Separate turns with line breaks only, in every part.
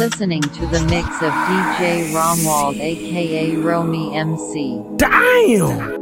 listening to the mix of DJ Romuald aka Romy MC.
Damn!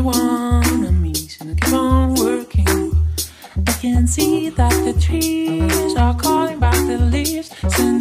everyone I meet and I keep on working. I can see that the trees are calling back the leaves. Send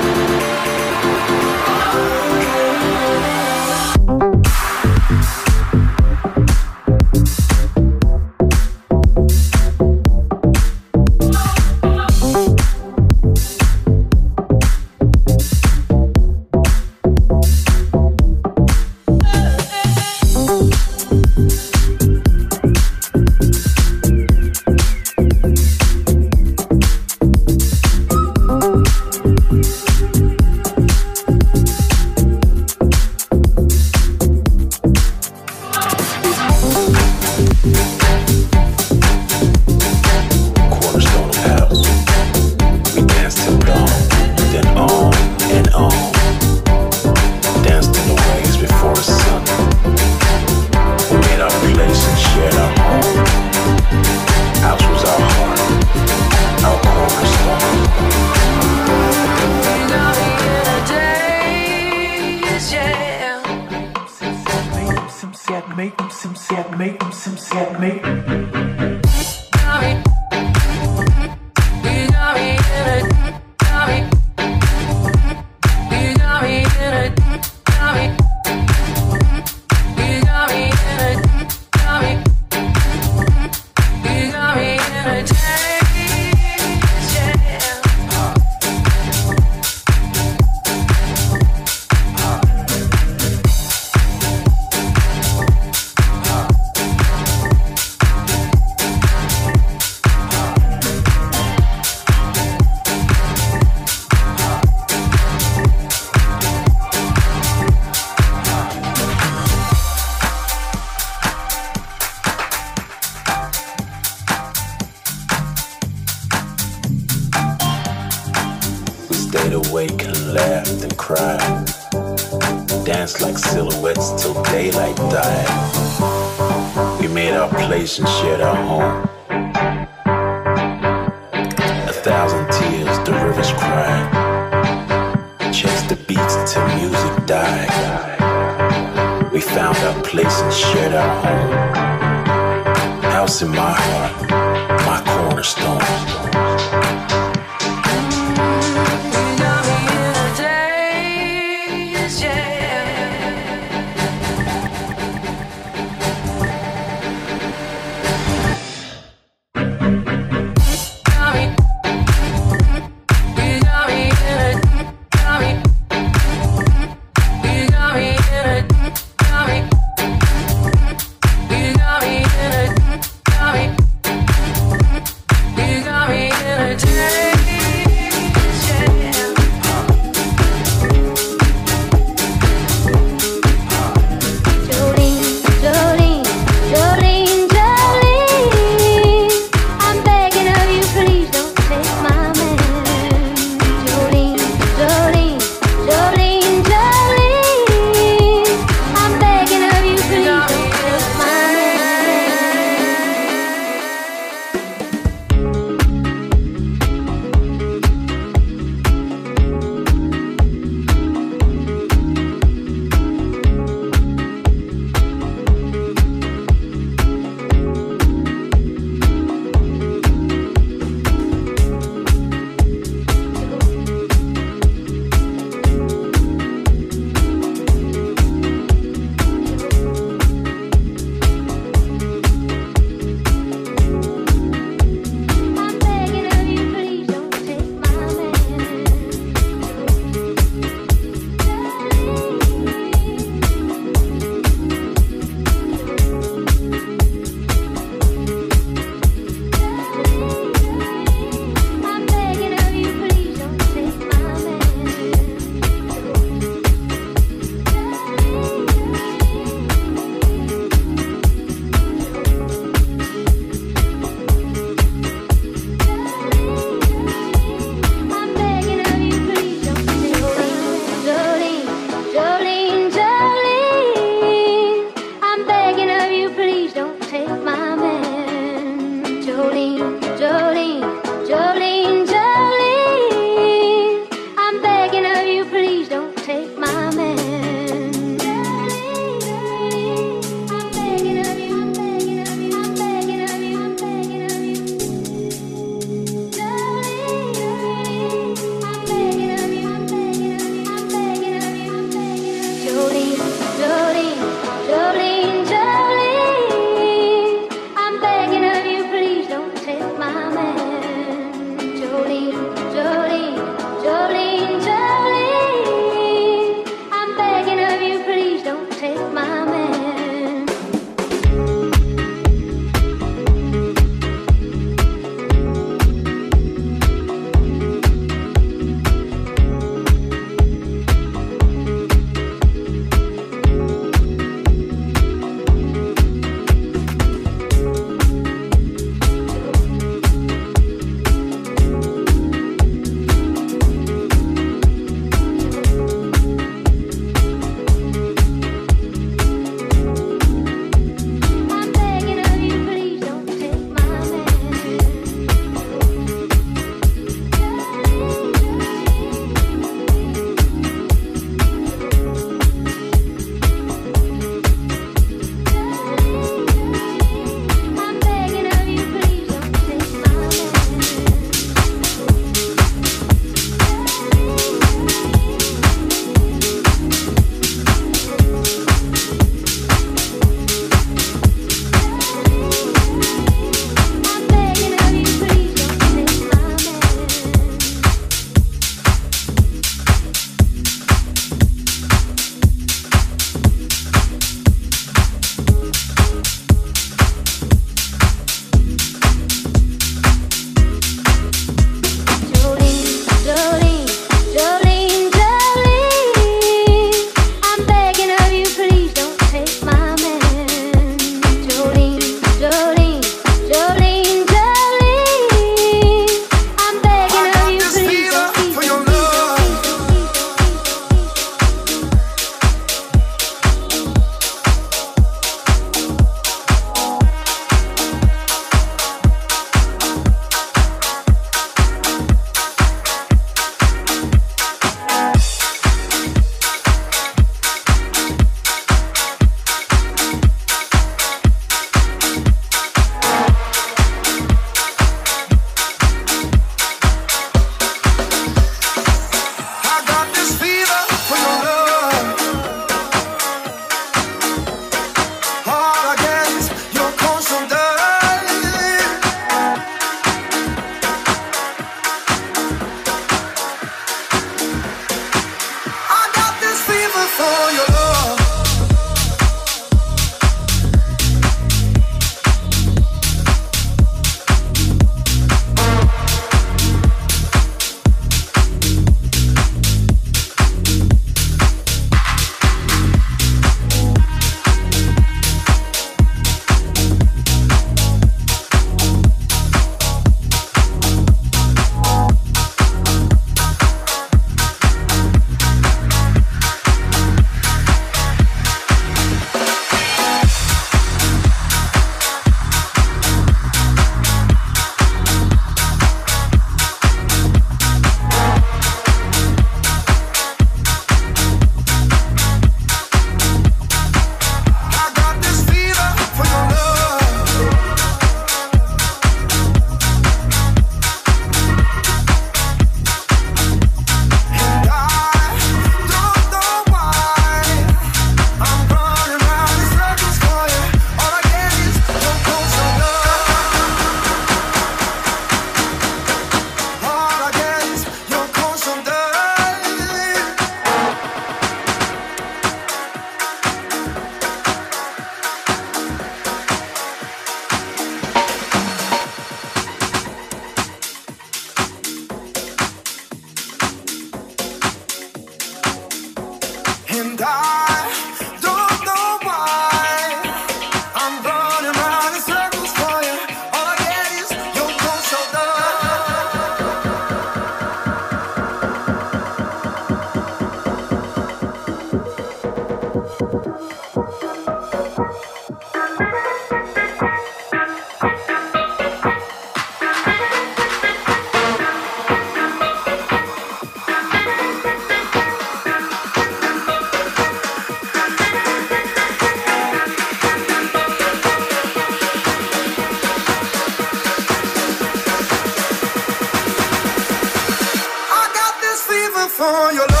on your love.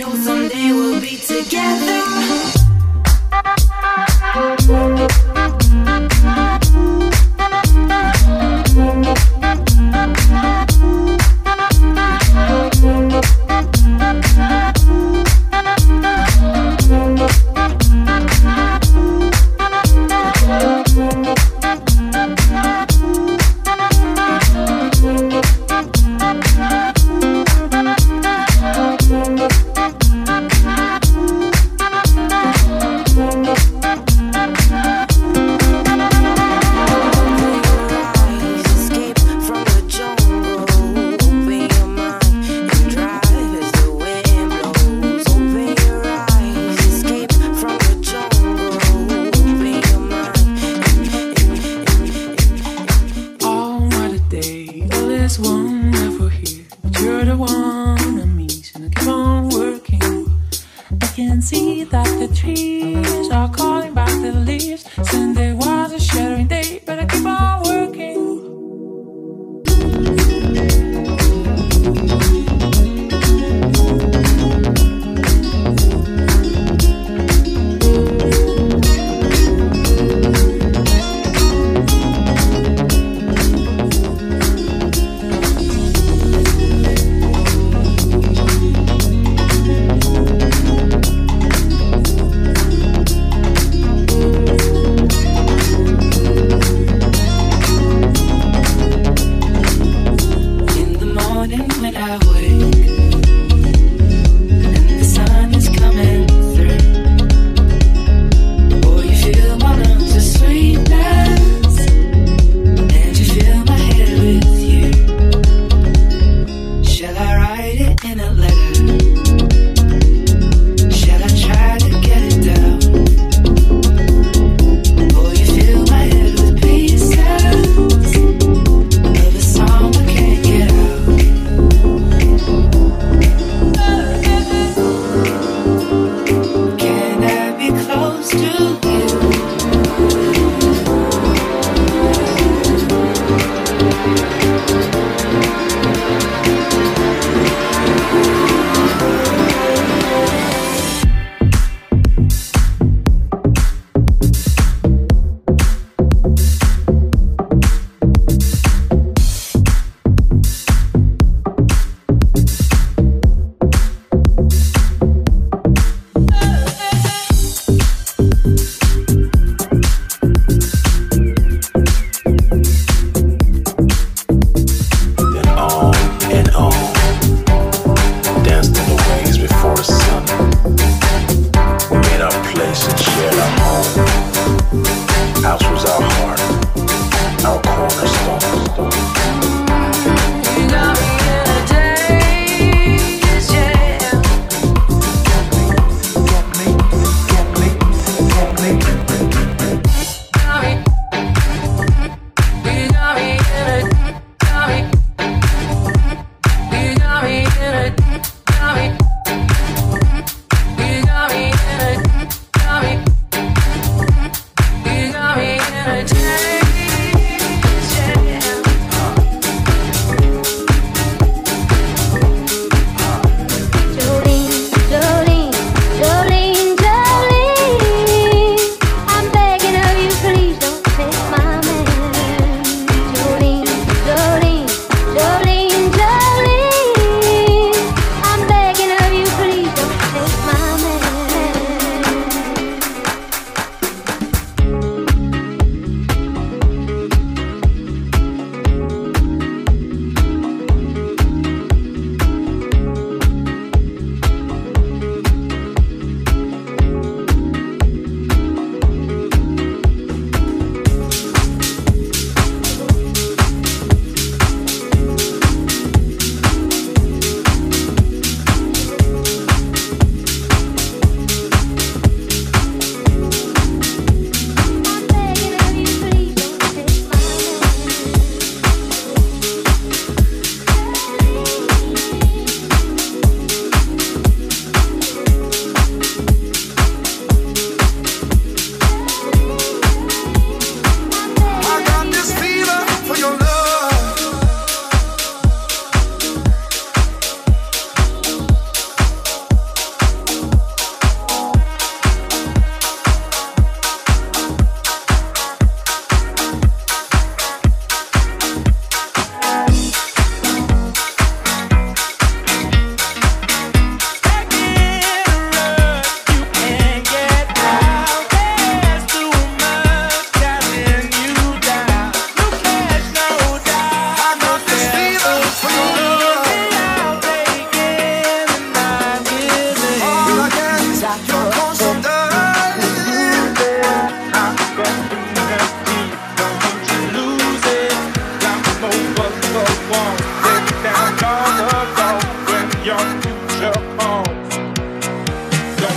You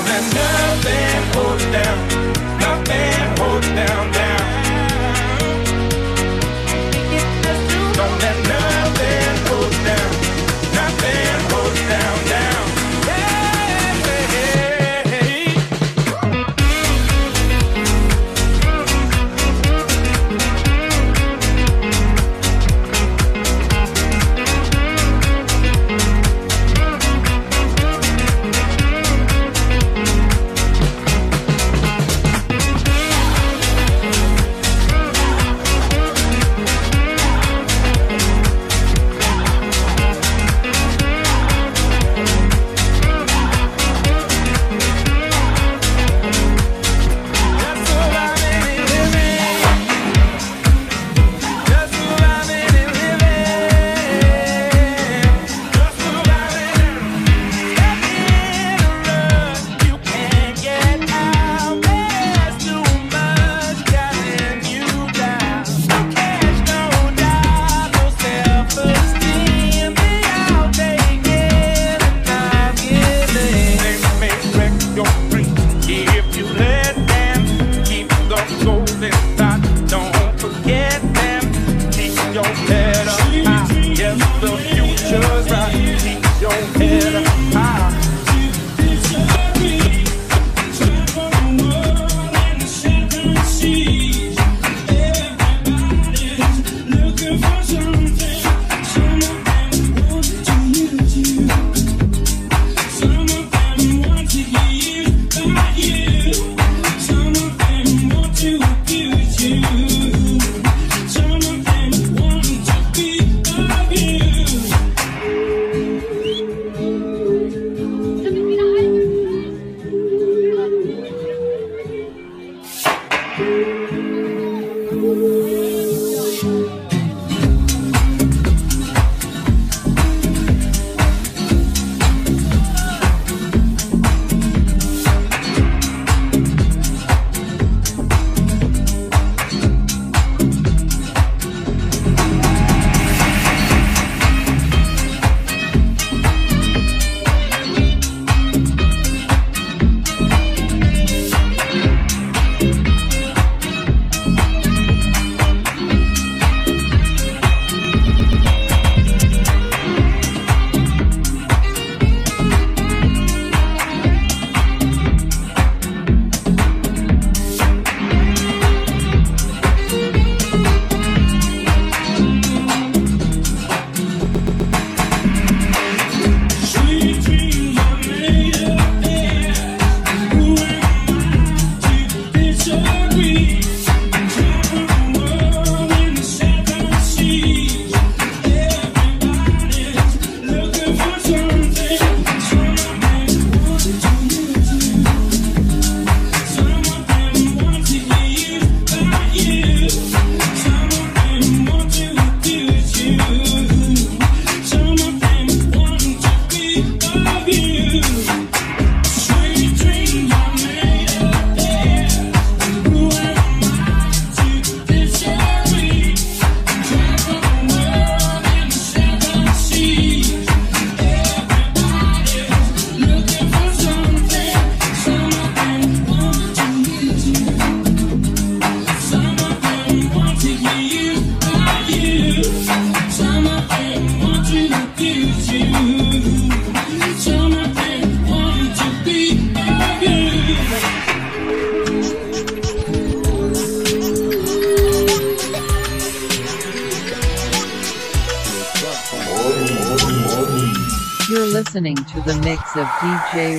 there's nothing you down.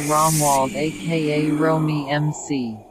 Romuald aka Romy MC.